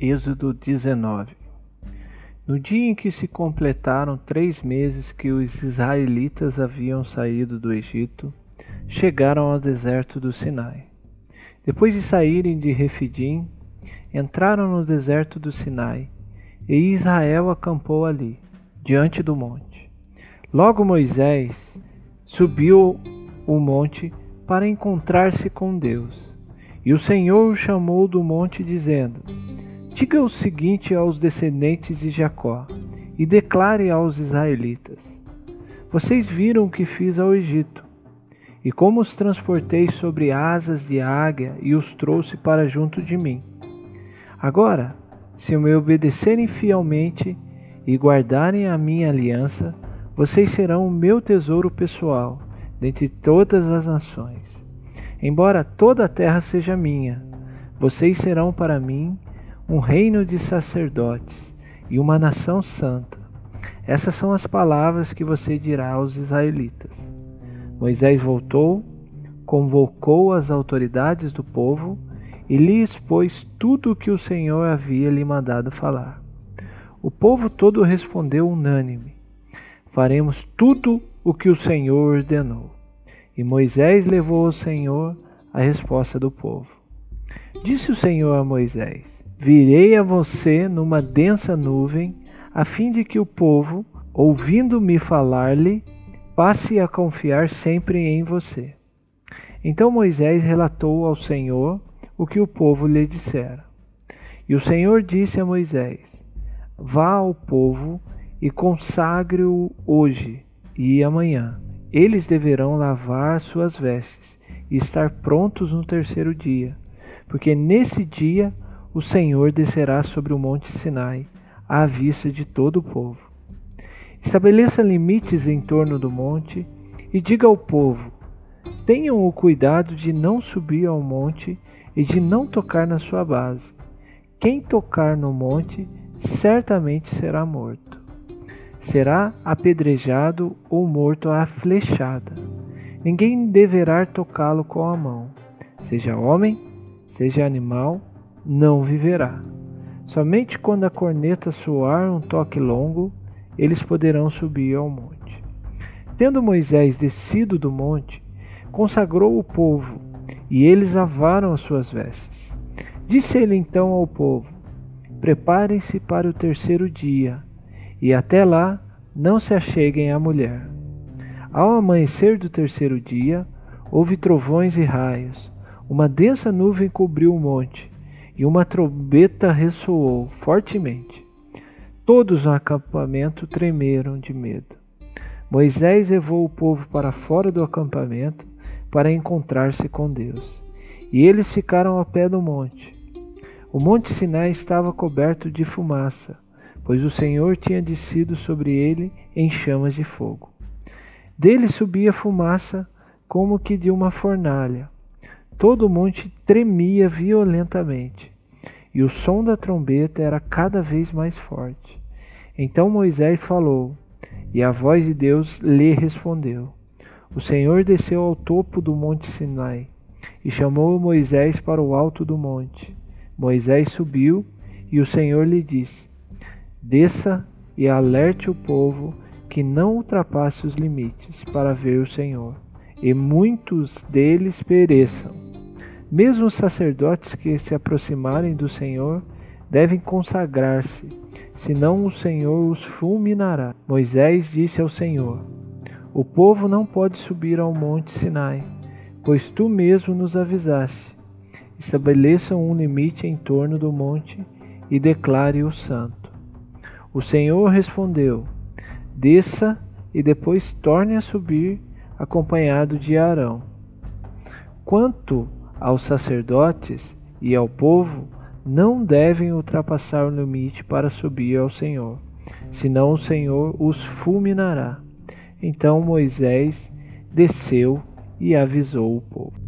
Êxodo 19 No dia em que se completaram três meses que os israelitas haviam saído do Egito, chegaram ao deserto do Sinai. Depois de saírem de Refidim, entraram no deserto do Sinai, e Israel acampou ali, diante do monte. Logo Moisés subiu o monte para encontrar-se com Deus. E o Senhor o chamou do monte, dizendo: Diga o seguinte aos descendentes de Jacó e declare aos israelitas: Vocês viram o que fiz ao Egito, e como os transportei sobre asas de águia e os trouxe para junto de mim. Agora, se me obedecerem fielmente e guardarem a minha aliança, vocês serão o meu tesouro pessoal dentre todas as nações. Embora toda a terra seja minha, vocês serão para mim um reino de sacerdotes e uma nação santa. Essas são as palavras que você dirá aos israelitas. Moisés voltou, convocou as autoridades do povo e lhe expôs tudo o que o Senhor havia lhe mandado falar. O povo todo respondeu unânime: Faremos tudo o que o Senhor ordenou. E Moisés levou ao Senhor a resposta do povo. Disse o Senhor a Moisés: Virei a você numa densa nuvem, a fim de que o povo, ouvindo-me falar-lhe, passe a confiar sempre em você. Então Moisés relatou ao Senhor o que o povo lhe dissera. E o Senhor disse a Moisés: Vá ao povo e consagre-o hoje e amanhã. Eles deverão lavar suas vestes e estar prontos no terceiro dia, porque nesse dia o Senhor descerá sobre o monte Sinai, à vista de todo o povo. Estabeleça limites em torno do monte e diga ao povo: tenham o cuidado de não subir ao monte e de não tocar na sua base. Quem tocar no monte certamente será morto. Será apedrejado ou morto à flechada. Ninguém deverá tocá-lo com a mão, seja homem, seja animal não viverá. Somente quando a corneta soar um toque longo, eles poderão subir ao monte. Tendo Moisés descido do monte, consagrou o povo, e eles lavaram as suas vestes. Disse ele então ao povo: Preparem-se para o terceiro dia, e até lá não se acheguem à mulher. Ao amanhecer do terceiro dia, houve trovões e raios. Uma densa nuvem cobriu o monte, e uma trombeta ressoou fortemente. Todos no acampamento tremeram de medo. Moisés levou o povo para fora do acampamento para encontrar-se com Deus. E eles ficaram a pé do monte. O monte Sinai estava coberto de fumaça, pois o Senhor tinha descido sobre ele em chamas de fogo. Dele subia fumaça como que de uma fornalha Todo o monte tremia violentamente, e o som da trombeta era cada vez mais forte. Então Moisés falou, e a voz de Deus lhe respondeu. O Senhor desceu ao topo do monte Sinai e chamou Moisés para o alto do monte. Moisés subiu e o Senhor lhe disse: Desça e alerte o povo que não ultrapasse os limites para ver o Senhor, e muitos deles pereçam. Mesmo os sacerdotes que se aproximarem do Senhor devem consagrar-se, senão o Senhor os fulminará. Moisés disse ao Senhor: O povo não pode subir ao monte Sinai, pois tu mesmo nos avisaste. Estabeleçam um limite em torno do monte e declare-o santo. O Senhor respondeu: Desça e depois torne a subir, acompanhado de Arão. Quanto aos sacerdotes e ao povo não devem ultrapassar o limite para subir ao Senhor, senão o Senhor os fulminará. Então Moisés desceu e avisou o povo.